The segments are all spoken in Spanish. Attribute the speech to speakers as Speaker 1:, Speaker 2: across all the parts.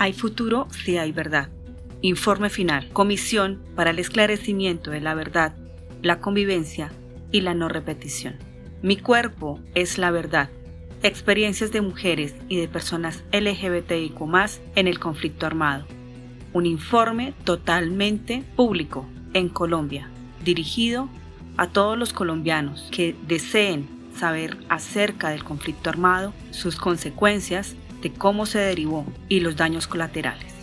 Speaker 1: Hay futuro si hay verdad. Informe final. Comisión para el esclarecimiento de la verdad, la convivencia y la no repetición. Mi cuerpo es la verdad. Experiencias de mujeres y de personas LGBTIQ en el conflicto armado. Un informe totalmente público en Colombia, dirigido a todos los colombianos que deseen saber acerca del conflicto armado, sus consecuencias, de cómo se derivó y los daños colaterales.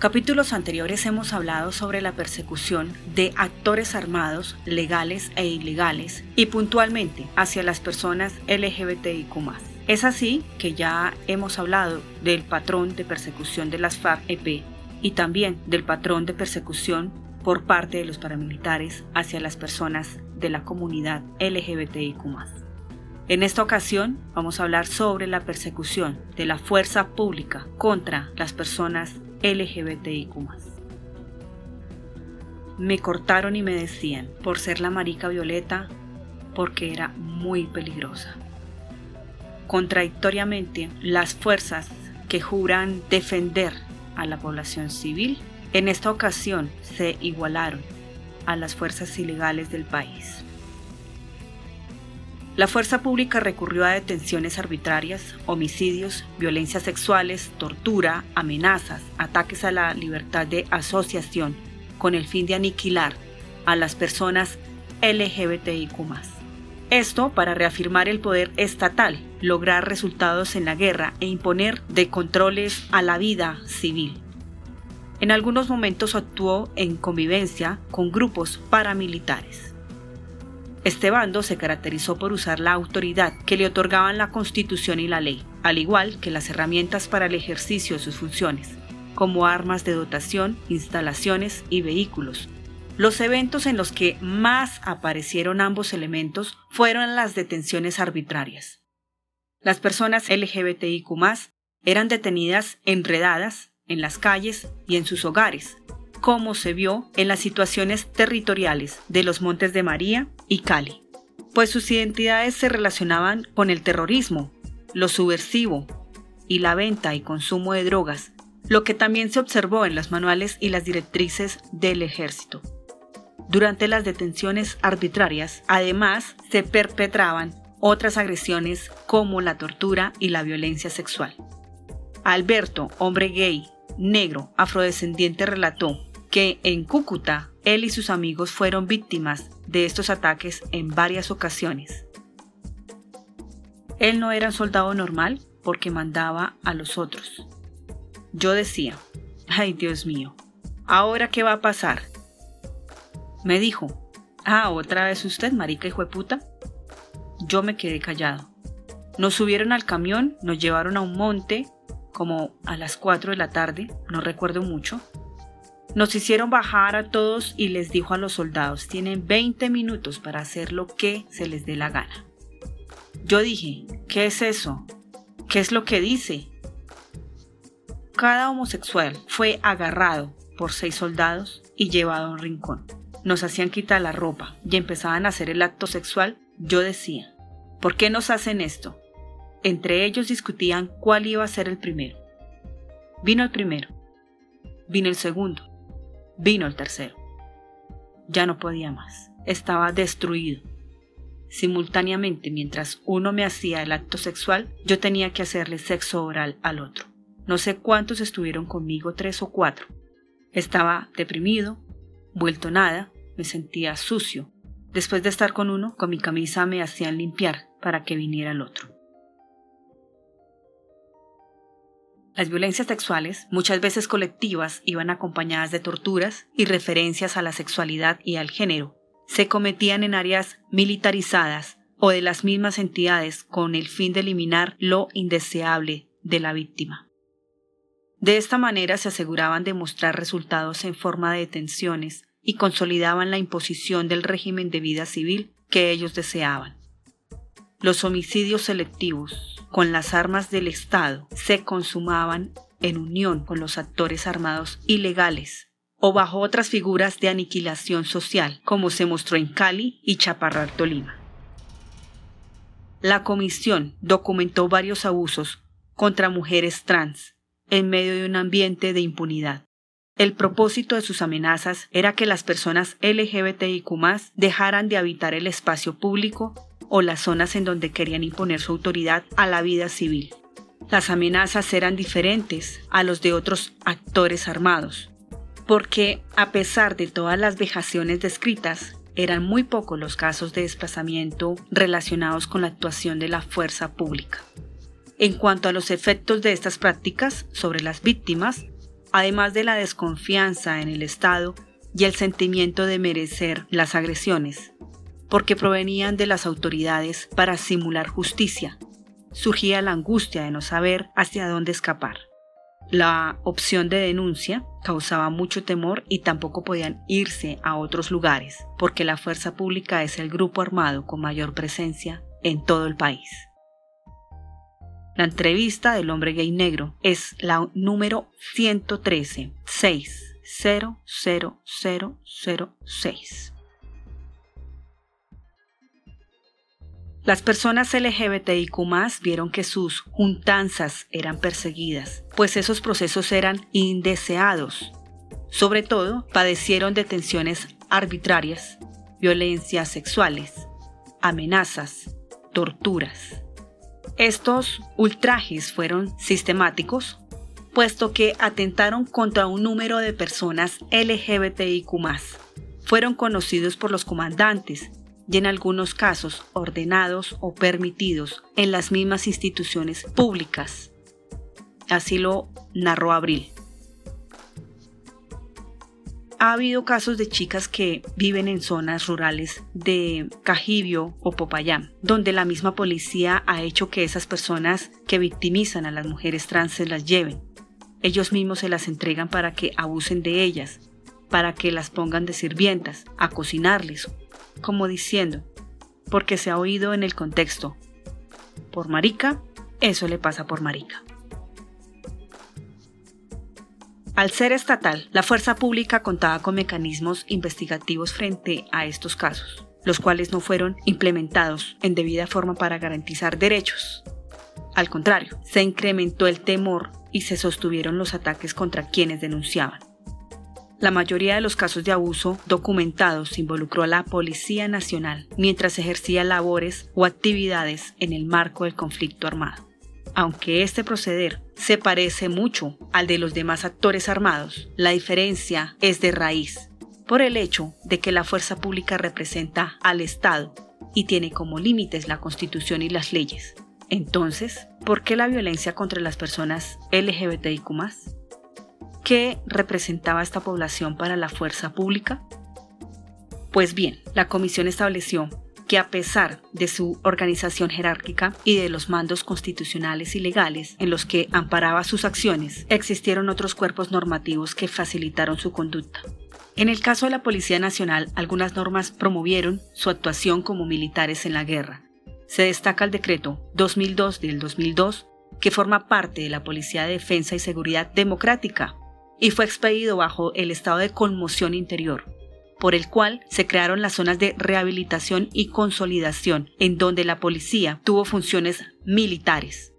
Speaker 1: Capítulos anteriores hemos hablado sobre la persecución de actores armados, legales e ilegales, y puntualmente hacia las personas LGBTIQ. Es así que ya hemos hablado del patrón de persecución de las FARC-EP y también del patrón de persecución por parte de los paramilitares hacia las personas de la comunidad LGBTIQ. En esta ocasión vamos a hablar sobre la persecución de la fuerza pública contra las personas LGBTIQ. Me cortaron y me decían, por ser la marica violeta, porque era muy peligrosa. Contradictoriamente, las fuerzas que juran defender a la población civil, en esta ocasión se igualaron a las fuerzas ilegales del país. La fuerza pública recurrió a detenciones arbitrarias, homicidios, violencias sexuales, tortura, amenazas, ataques a la libertad de asociación, con el fin de aniquilar a las personas LGBTIQ. Esto para reafirmar el poder estatal, lograr resultados en la guerra e imponer de controles a la vida civil. En algunos momentos actuó en convivencia con grupos paramilitares. Este bando se caracterizó por usar la autoridad que le otorgaban la Constitución y la ley, al igual que las herramientas para el ejercicio de sus funciones, como armas de dotación, instalaciones y vehículos. Los eventos en los que más aparecieron ambos elementos fueron las detenciones arbitrarias. Las personas LGBTIQ eran detenidas enredadas en las calles y en sus hogares, como se vio en las situaciones territoriales de los Montes de María y Cali, pues sus identidades se relacionaban con el terrorismo, lo subversivo y la venta y consumo de drogas, lo que también se observó en los manuales y las directrices del ejército. Durante las detenciones arbitrarias, además, se perpetraban otras agresiones como la tortura y la violencia sexual. Alberto, hombre gay, negro, afrodescendiente, relató que en Cúcuta él y sus amigos fueron víctimas de estos ataques en varias ocasiones. Él no era un soldado normal porque mandaba a los otros. Yo decía, ay Dios mío, ¿ahora qué va a pasar? Me dijo, ah, otra vez usted, marica y puta. Yo me quedé callado. Nos subieron al camión, nos llevaron a un monte, como a las 4 de la tarde, no recuerdo mucho, nos hicieron bajar a todos y les dijo a los soldados, tienen 20 minutos para hacer lo que se les dé la gana. Yo dije, ¿qué es eso? ¿Qué es lo que dice? Cada homosexual fue agarrado por seis soldados y llevado a un rincón. Nos hacían quitar la ropa y empezaban a hacer el acto sexual. Yo decía, ¿por qué nos hacen esto? Entre ellos discutían cuál iba a ser el primero. Vino el primero. Vino el segundo. Vino el tercero. Ya no podía más. Estaba destruido. Simultáneamente, mientras uno me hacía el acto sexual, yo tenía que hacerle sexo oral al otro. No sé cuántos estuvieron conmigo, tres o cuatro. Estaba deprimido, vuelto nada, me sentía sucio. Después de estar con uno, con mi camisa me hacían limpiar para que viniera el otro. Las violencias sexuales, muchas veces colectivas, iban acompañadas de torturas y referencias a la sexualidad y al género. Se cometían en áreas militarizadas o de las mismas entidades con el fin de eliminar lo indeseable de la víctima. De esta manera se aseguraban de mostrar resultados en forma de detenciones y consolidaban la imposición del régimen de vida civil que ellos deseaban. Los homicidios selectivos, con las armas del Estado se consumaban en unión con los actores armados ilegales o bajo otras figuras de aniquilación social, como se mostró en Cali y Chaparral, Tolima. la comisión documentó varios abusos contra mujeres trans en medio de un ambiente de impunidad. El propósito de sus amenazas era que las personas LGBTIQ dejaran de habitar el espacio público o las zonas en donde querían imponer su autoridad a la vida civil. Las amenazas eran diferentes a los de otros actores armados, porque a pesar de todas las vejaciones descritas, eran muy pocos los casos de desplazamiento relacionados con la actuación de la fuerza pública. En cuanto a los efectos de estas prácticas sobre las víctimas, además de la desconfianza en el Estado y el sentimiento de merecer las agresiones, porque provenían de las autoridades para simular justicia, surgía la angustia de no saber hacia dónde escapar. La opción de denuncia causaba mucho temor y tampoco podían irse a otros lugares, porque la fuerza pública es el grupo armado con mayor presencia en todo el país. La entrevista del hombre gay negro es la número 113 60006. Las personas LGBTIQ vieron que sus juntanzas eran perseguidas, pues esos procesos eran indeseados. Sobre todo, padecieron detenciones arbitrarias, violencias sexuales, amenazas, torturas. Estos ultrajes fueron sistemáticos, puesto que atentaron contra un número de personas LGBTIQ. Fueron conocidos por los comandantes y en algunos casos ordenados o permitidos en las mismas instituciones públicas. Así lo narró Abril. Ha habido casos de chicas que viven en zonas rurales de Cajibio o Popayán, donde la misma policía ha hecho que esas personas que victimizan a las mujeres trans se las lleven. Ellos mismos se las entregan para que abusen de ellas, para que las pongan de sirvientas, a cocinarles como diciendo, porque se ha oído en el contexto, por marica, eso le pasa por marica. Al ser estatal, la fuerza pública contaba con mecanismos investigativos frente a estos casos, los cuales no fueron implementados en debida forma para garantizar derechos. Al contrario, se incrementó el temor y se sostuvieron los ataques contra quienes denunciaban. La mayoría de los casos de abuso documentados involucró a la Policía Nacional mientras ejercía labores o actividades en el marco del conflicto armado. Aunque este proceder se parece mucho al de los demás actores armados, la diferencia es de raíz, por el hecho de que la fuerza pública representa al Estado y tiene como límites la Constitución y las leyes. Entonces, ¿por qué la violencia contra las personas LGBTIQ ¿Qué representaba esta población para la fuerza pública? Pues bien, la comisión estableció que a pesar de su organización jerárquica y de los mandos constitucionales y legales en los que amparaba sus acciones, existieron otros cuerpos normativos que facilitaron su conducta. En el caso de la Policía Nacional, algunas normas promovieron su actuación como militares en la guerra. Se destaca el decreto 2002 del 2002, que forma parte de la Policía de Defensa y Seguridad Democrática, y fue expedido bajo el estado de conmoción interior, por el cual se crearon las zonas de rehabilitación y consolidación, en donde la policía tuvo funciones militares.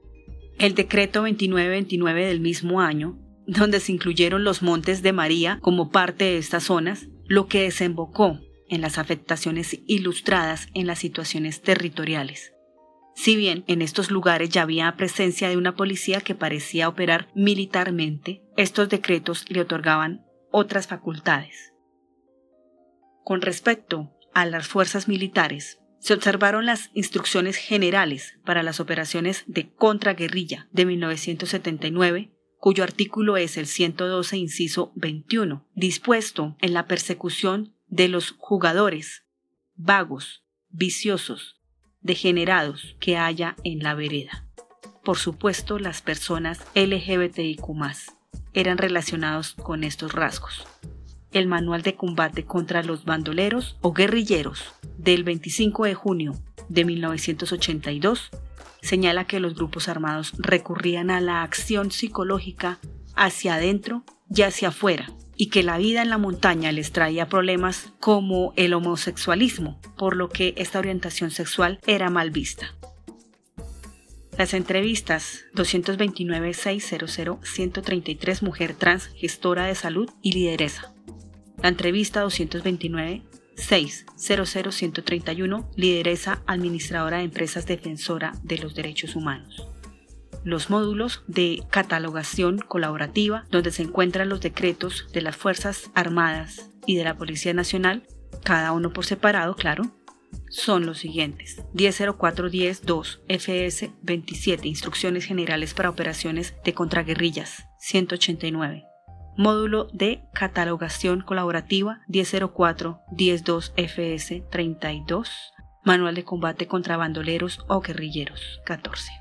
Speaker 1: El decreto 2929 del mismo año, donde se incluyeron los Montes de María como parte de estas zonas, lo que desembocó en las afectaciones ilustradas en las situaciones territoriales. Si bien en estos lugares ya había presencia de una policía que parecía operar militarmente, estos decretos le otorgaban otras facultades. Con respecto a las fuerzas militares, se observaron las instrucciones generales para las operaciones de contraguerrilla de 1979, cuyo artículo es el 112, inciso 21, dispuesto en la persecución de los jugadores, vagos, viciosos, degenerados que haya en la vereda. Por supuesto, las personas LGBTIQ eran relacionados con estos rasgos. El Manual de Combate contra los Bandoleros o Guerrilleros del 25 de junio de 1982 señala que los grupos armados recurrían a la acción psicológica hacia adentro y hacia afuera y que la vida en la montaña les traía problemas como el homosexualismo, por lo que esta orientación sexual era mal vista. Las entrevistas 229-600-133 Mujer Trans, Gestora de Salud y Lideresa. La entrevista 229 600-131 Lideresa Administradora de Empresas Defensora de los Derechos Humanos. Los módulos de catalogación colaborativa, donde se encuentran los decretos de las Fuerzas Armadas y de la Policía Nacional, cada uno por separado, claro, son los siguientes. 10.04.10.2 FS 27 Instrucciones Generales para Operaciones de Contraguerrillas 189. Módulo de Catalogación Colaborativa 1004-102 FS 32. Manual de Combate contra Bandoleros o Guerrilleros 14.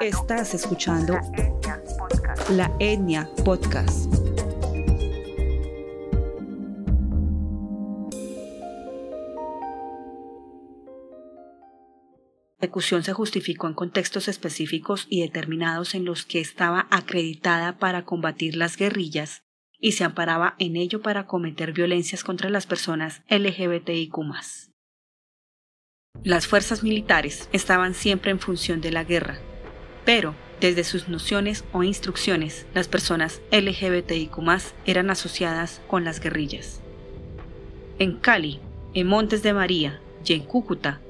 Speaker 2: Estás escuchando, La Etnia Podcast.
Speaker 1: ejecución se justificó en contextos específicos y determinados en los que estaba acreditada para combatir las guerrillas y se amparaba en ello para cometer violencias contra las personas LGBTIQ. Las fuerzas militares estaban siempre en función de la guerra, pero desde sus nociones o instrucciones, las personas LGBTIQ eran asociadas con las guerrillas. En Cali, en Montes de María y en Cúcuta,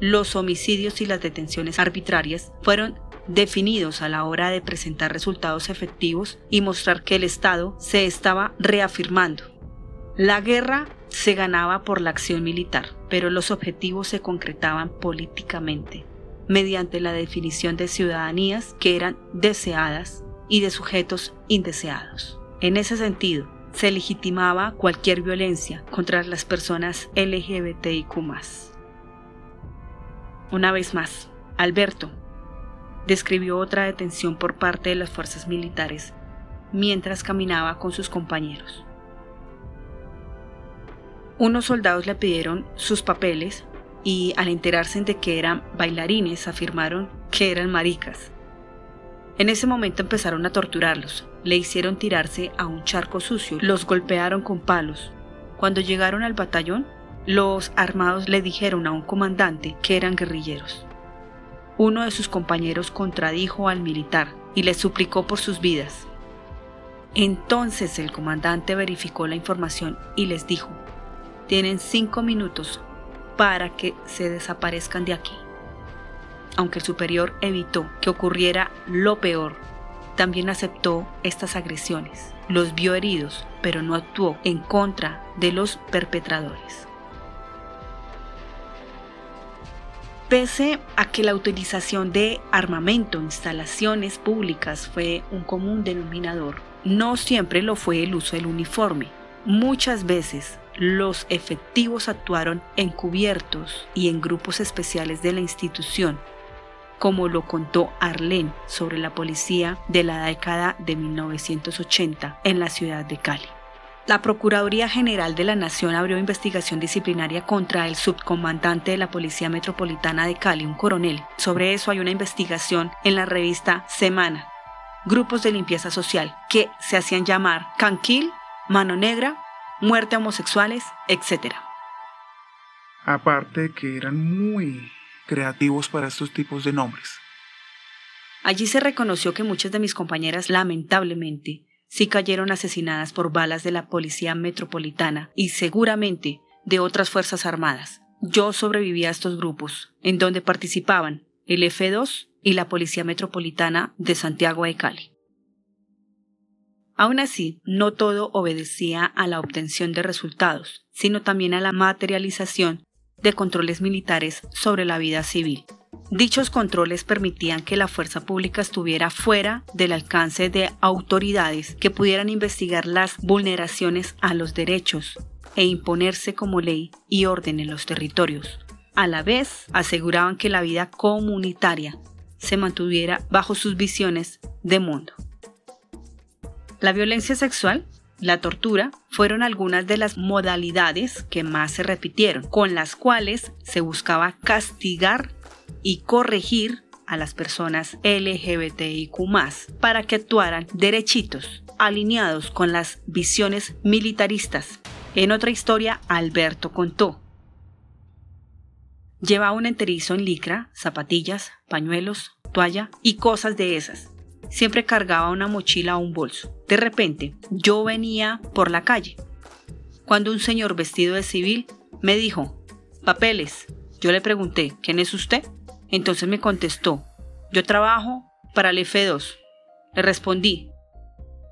Speaker 1: los homicidios y las detenciones arbitrarias fueron definidos a la hora de presentar resultados efectivos y mostrar que el Estado se estaba reafirmando. La guerra se ganaba por la acción militar, pero los objetivos se concretaban políticamente, mediante la definición de ciudadanías que eran deseadas y de sujetos indeseados. En ese sentido, se legitimaba cualquier violencia contra las personas LGBTIQ. Una vez más, Alberto describió otra detención por parte de las fuerzas militares mientras caminaba con sus compañeros. Unos soldados le pidieron sus papeles y al enterarse de que eran bailarines afirmaron que eran maricas. En ese momento empezaron a torturarlos, le hicieron tirarse a un charco sucio, los golpearon con palos. Cuando llegaron al batallón, los armados le dijeron a un comandante que eran guerrilleros. Uno de sus compañeros contradijo al militar y le suplicó por sus vidas. Entonces el comandante verificó la información y les dijo, tienen cinco minutos para que se desaparezcan de aquí. Aunque el superior evitó que ocurriera lo peor, también aceptó estas agresiones, los vio heridos, pero no actuó en contra de los perpetradores. Pese a que la utilización de armamento en instalaciones públicas fue un común denominador, no siempre lo fue el uso del uniforme. Muchas veces los efectivos actuaron encubiertos y en grupos especiales de la institución, como lo contó Arlene sobre la policía de la década de 1980 en la ciudad de Cali. La Procuraduría General de la Nación abrió investigación disciplinaria contra el subcomandante de la Policía Metropolitana de Cali, un coronel. Sobre eso hay una investigación en la revista Semana. Grupos de limpieza social que se hacían llamar Canquil, Mano Negra, Muerte a Homosexuales, etc.
Speaker 3: Aparte que eran muy creativos para estos tipos de nombres.
Speaker 1: Allí se reconoció que muchas de mis compañeras lamentablemente sí cayeron asesinadas por balas de la Policía Metropolitana y seguramente de otras Fuerzas Armadas. Yo sobreviví a estos grupos, en donde participaban el F2 y la Policía Metropolitana de Santiago de Cali. Aún así, no todo obedecía a la obtención de resultados, sino también a la materialización de controles militares sobre la vida civil. Dichos controles permitían que la fuerza pública estuviera fuera del alcance de autoridades que pudieran investigar las vulneraciones a los derechos e imponerse como ley y orden en los territorios. A la vez, aseguraban que la vida comunitaria se mantuviera bajo sus visiones de mundo. La violencia sexual, la tortura, fueron algunas de las modalidades que más se repitieron, con las cuales se buscaba castigar y corregir a las personas LGBTIQ para que actuaran derechitos, alineados con las visiones militaristas. En otra historia, Alberto contó. Llevaba un enterizo en licra, zapatillas, pañuelos, toalla y cosas de esas. Siempre cargaba una mochila o un bolso. De repente, yo venía por la calle, cuando un señor vestido de civil me dijo, papeles. Yo le pregunté, ¿quién es usted? Entonces me contestó, yo trabajo para el F2. Le respondí,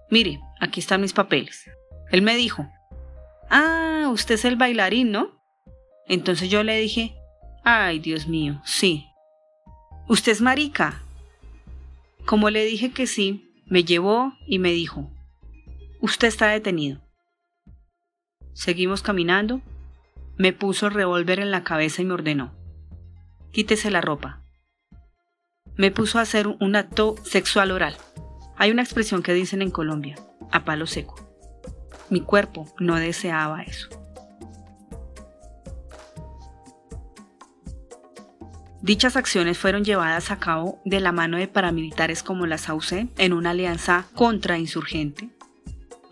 Speaker 1: mire, aquí están mis papeles. Él me dijo, ah, usted es el bailarín, ¿no? Entonces yo le dije, ay, Dios mío, sí. ¿Usted es marica? Como le dije que sí, me llevó y me dijo, usted está detenido. Seguimos caminando. Me puso el revólver en la cabeza y me ordenó. Quítese la ropa. Me puso a hacer un acto sexual oral. Hay una expresión que dicen en Colombia, a palo seco. Mi cuerpo no deseaba eso. Dichas acciones fueron llevadas a cabo de la mano de paramilitares como la SAUCE en una alianza contrainsurgente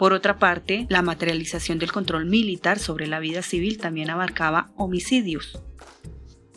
Speaker 1: por otra parte, la materialización del control militar sobre la vida civil también abarcaba homicidios.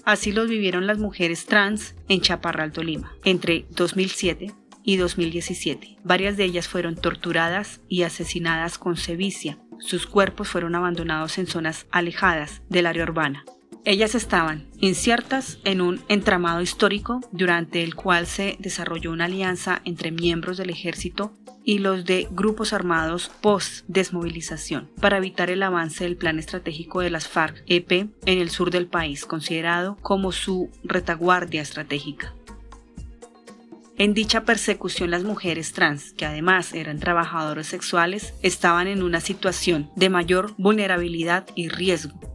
Speaker 1: Así los vivieron las mujeres trans en Chaparral, Tolima, entre 2007 y 2017. Varias de ellas fueron torturadas y asesinadas con sevicia. Sus cuerpos fueron abandonados en zonas alejadas del área urbana. Ellas estaban inciertas en un entramado histórico durante el cual se desarrolló una alianza entre miembros del ejército y los de grupos armados post-desmovilización para evitar el avance del plan estratégico de las FARC-EP en el sur del país, considerado como su retaguardia estratégica. En dicha persecución las mujeres trans, que además eran trabajadores sexuales, estaban en una situación de mayor vulnerabilidad y riesgo.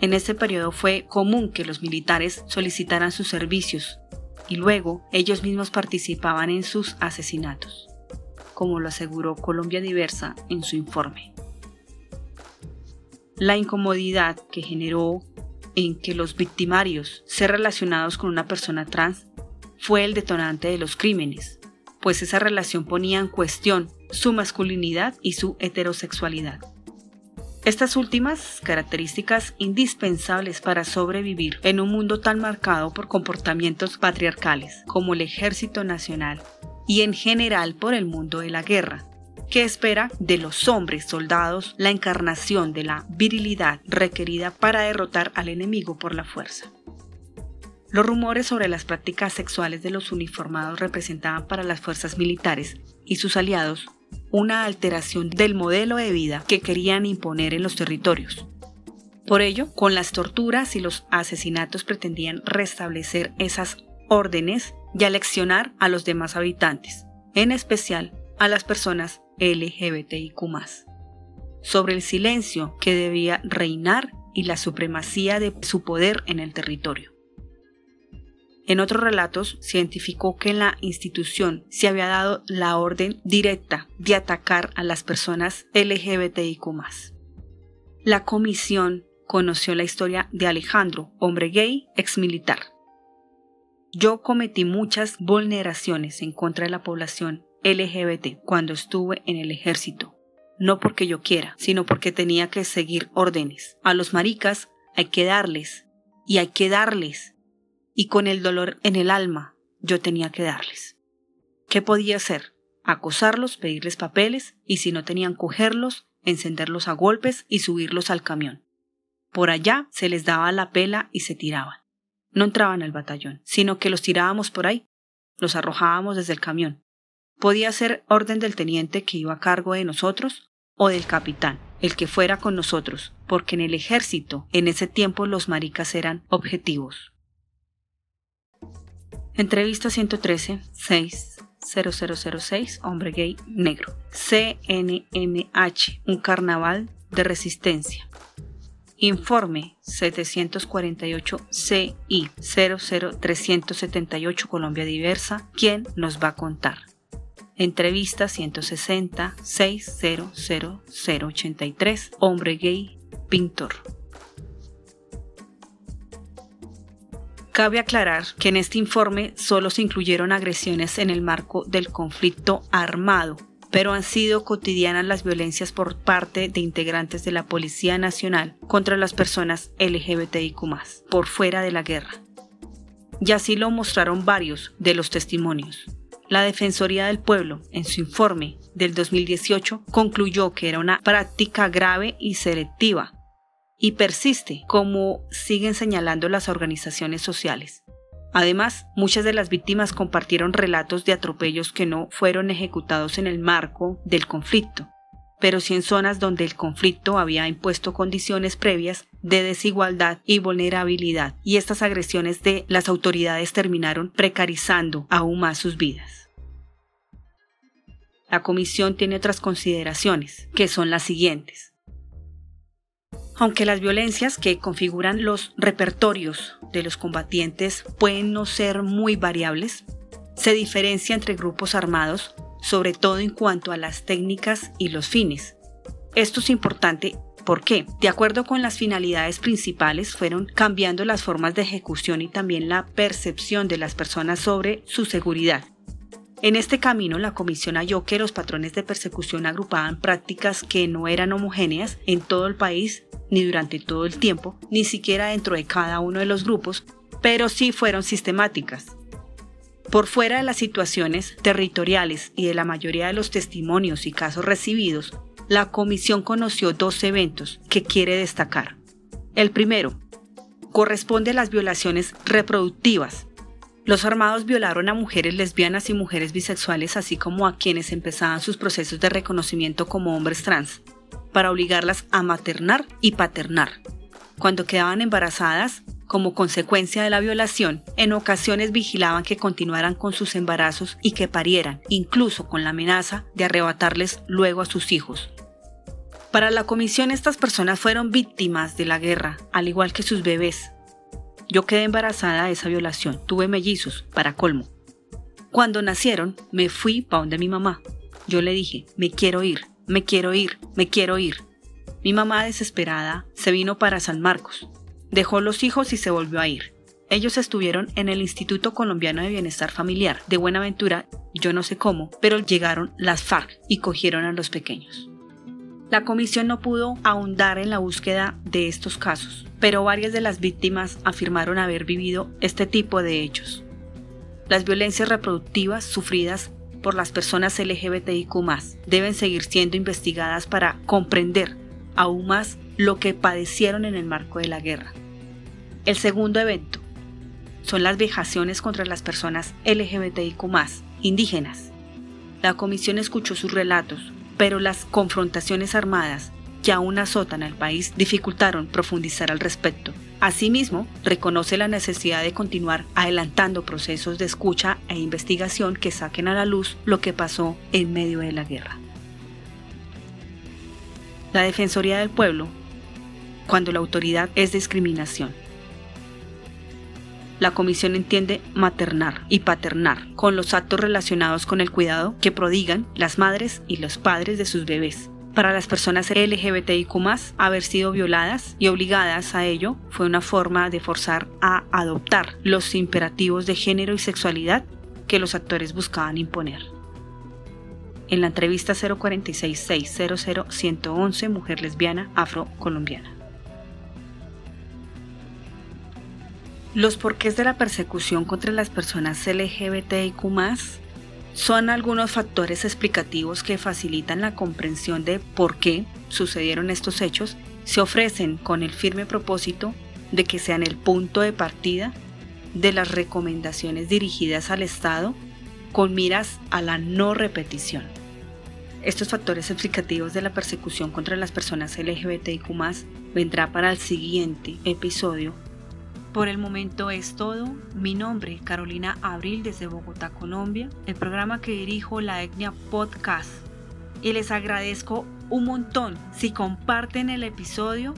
Speaker 1: En ese periodo fue común que los militares solicitaran sus servicios y luego ellos mismos participaban en sus asesinatos como lo aseguró Colombia Diversa en su informe. La incomodidad que generó en que los victimarios ser relacionados con una persona trans fue el detonante de los crímenes, pues esa relación ponía en cuestión su masculinidad y su heterosexualidad. Estas últimas características indispensables para sobrevivir en un mundo tan marcado por comportamientos patriarcales como el Ejército Nacional y en general por el mundo de la guerra, que espera de los hombres soldados la encarnación de la virilidad requerida para derrotar al enemigo por la fuerza. Los rumores sobre las prácticas sexuales de los uniformados representaban para las fuerzas militares y sus aliados una alteración del modelo de vida que querían imponer en los territorios. Por ello, con las torturas y los asesinatos pretendían restablecer esas órdenes y aleccionar a los demás habitantes, en especial a las personas LGBTIQ, sobre el silencio que debía reinar y la supremacía de su poder en el territorio. En otros relatos se identificó que en la institución se había dado la orden directa de atacar a las personas LGBTIQ. La comisión conoció la historia de Alejandro, hombre gay, exmilitar, yo cometí muchas vulneraciones en contra de la población LGBT cuando estuve en el ejército. No porque yo quiera, sino porque tenía que seguir órdenes. A los maricas hay que darles, y hay que darles. Y con el dolor en el alma, yo tenía que darles. ¿Qué podía hacer? Acosarlos, pedirles papeles, y si no tenían cogerlos, encenderlos a golpes y subirlos al camión. Por allá se les daba la pela y se tiraban no entraban al batallón, sino que los tirábamos por ahí, los arrojábamos desde el camión. Podía ser orden del teniente que iba a cargo de nosotros o del capitán, el que fuera con nosotros, porque en el ejército en ese tiempo los maricas eran objetivos. Entrevista 113, 6, 0006, hombre gay negro. CNMH, un carnaval de resistencia. Informe 748-CI 00378 Colombia Diversa. ¿Quién nos va a contar? Entrevista 160 600083 Hombre gay, pintor. Cabe aclarar que en este informe solo se incluyeron agresiones en el marco del conflicto armado pero han sido cotidianas las violencias por parte de integrantes de la Policía Nacional contra las personas LGBTIQ por fuera de la guerra. Y así lo mostraron varios de los testimonios. La Defensoría del Pueblo, en su informe del 2018, concluyó que era una práctica grave y selectiva y persiste, como siguen señalando las organizaciones sociales. Además, muchas de las víctimas compartieron relatos de atropellos que no fueron ejecutados en el marco del conflicto, pero sí en zonas donde el conflicto había impuesto condiciones previas de desigualdad y vulnerabilidad, y estas agresiones de las autoridades terminaron precarizando aún más sus vidas. La comisión tiene otras consideraciones, que son las siguientes. Aunque las violencias que configuran los repertorios de los combatientes pueden no ser muy variables, se diferencia entre grupos armados, sobre todo en cuanto a las técnicas y los fines. Esto es importante porque, de acuerdo con las finalidades principales, fueron cambiando las formas de ejecución y también la percepción de las personas sobre su seguridad. En este camino, la comisión halló que los patrones de persecución agrupaban prácticas que no eran homogéneas en todo el país, ni durante todo el tiempo, ni siquiera dentro de cada uno de los grupos, pero sí fueron sistemáticas. Por fuera de las situaciones territoriales y de la mayoría de los testimonios y casos recibidos, la comisión conoció dos eventos que quiere destacar. El primero corresponde a las violaciones reproductivas, los armados violaron a mujeres lesbianas y mujeres bisexuales, así como a quienes empezaban sus procesos de reconocimiento como hombres trans, para obligarlas a maternar y paternar. Cuando quedaban embarazadas, como consecuencia de la violación, en ocasiones vigilaban que continuaran con sus embarazos y que parieran, incluso con la amenaza de arrebatarles luego a sus hijos. Para la comisión estas personas fueron víctimas de la guerra, al igual que sus bebés, yo quedé embarazada de esa violación, tuve mellizos, para colmo. Cuando nacieron, me fui para donde mi mamá. Yo le dije, me quiero ir, me quiero ir, me quiero ir. Mi mamá, desesperada, se vino para San Marcos. Dejó los hijos y se volvió a ir. Ellos estuvieron en el Instituto Colombiano de Bienestar Familiar de Buenaventura, yo no sé cómo, pero llegaron las FARC y cogieron a los pequeños. La comisión no pudo ahondar en la búsqueda de estos casos, pero varias de las víctimas afirmaron haber vivido este tipo de hechos. Las violencias reproductivas sufridas por las personas LGBTIQ deben seguir siendo investigadas para comprender aún más lo que padecieron en el marco de la guerra. El segundo evento son las vejaciones contra las personas LGBTIQ indígenas. La comisión escuchó sus relatos, pero las confrontaciones armadas que aún azotan al país dificultaron profundizar al respecto. Asimismo, reconoce la necesidad de continuar adelantando procesos de escucha e investigación que saquen a la luz lo que pasó en medio de la guerra. La Defensoría del Pueblo, cuando la autoridad es discriminación. La comisión entiende maternar y paternar con los actos relacionados con el cuidado que prodigan las madres y los padres de sus bebés. Para las personas LGBTIQ, haber sido violadas y obligadas a ello fue una forma de forzar a adoptar los imperativos de género y sexualidad que los actores buscaban imponer. En la entrevista 046600 Mujer Lesbiana Afrocolombiana. Los porqués de la persecución contra las personas LGBTIQ son algunos factores explicativos que facilitan la comprensión de por qué sucedieron estos hechos, se ofrecen con el firme propósito de que sean el punto de partida de las recomendaciones dirigidas al Estado con miras a la no repetición. Estos factores explicativos de la persecución contra las personas LGBTIQ vendrá para el siguiente episodio por el momento es todo. Mi nombre, Carolina Abril, desde Bogotá, Colombia, el programa que dirijo, la Etnia Podcast. Y les agradezco un montón si comparten el episodio,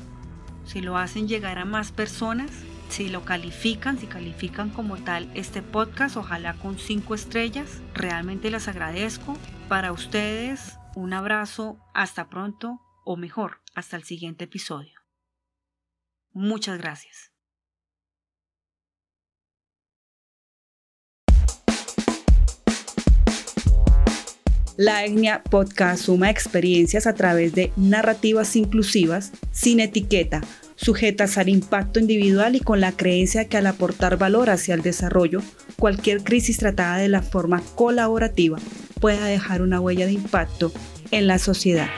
Speaker 1: si lo hacen llegar a más personas, si lo califican, si califican como tal este podcast, ojalá con cinco estrellas. Realmente les agradezco. Para ustedes, un abrazo. Hasta pronto o mejor, hasta el siguiente episodio. Muchas gracias. La Etnia Podcast suma experiencias a través de narrativas inclusivas, sin etiqueta, sujetas al impacto individual y con la creencia que al aportar valor hacia el desarrollo, cualquier crisis tratada de la forma colaborativa pueda dejar una huella de impacto en la sociedad.